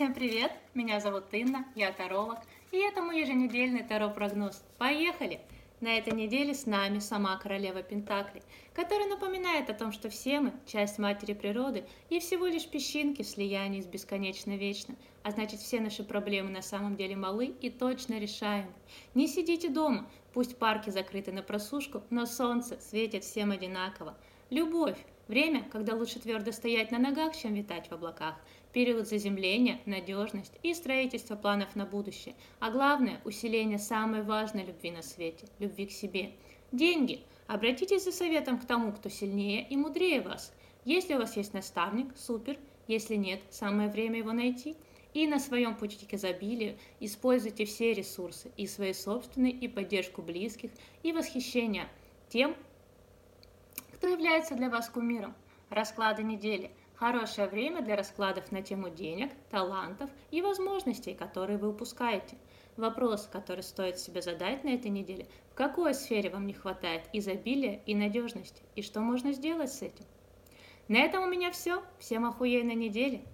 Всем привет! Меня зовут Инна, я таролог, и это мой еженедельный таро-прогноз. Поехали! На этой неделе с нами сама королева Пентакли, которая напоминает о том, что все мы – часть матери природы и всего лишь песчинки в слиянии с бесконечно вечным, а значит все наши проблемы на самом деле малы и точно решаемы. Не сидите дома, пусть парки закрыты на просушку, но солнце светит всем одинаково. Любовь – время, когда лучше твердо стоять на ногах, чем витать в облаках – период заземления, надежность и строительство планов на будущее, а главное – усиление самой важной любви на свете – любви к себе. Деньги. Обратитесь за советом к тому, кто сильнее и мудрее вас. Если у вас есть наставник, супер, если нет, самое время его найти. И на своем пути к изобилию используйте все ресурсы, и свои собственные, и поддержку близких, и восхищение тем, кто является для вас кумиром. Расклады недели – Хорошее время для раскладов на тему денег, талантов и возможностей, которые вы упускаете. Вопрос, который стоит себе задать на этой неделе, в какой сфере вам не хватает изобилия и надежности, и что можно сделать с этим. На этом у меня все. Всем охуенной недели.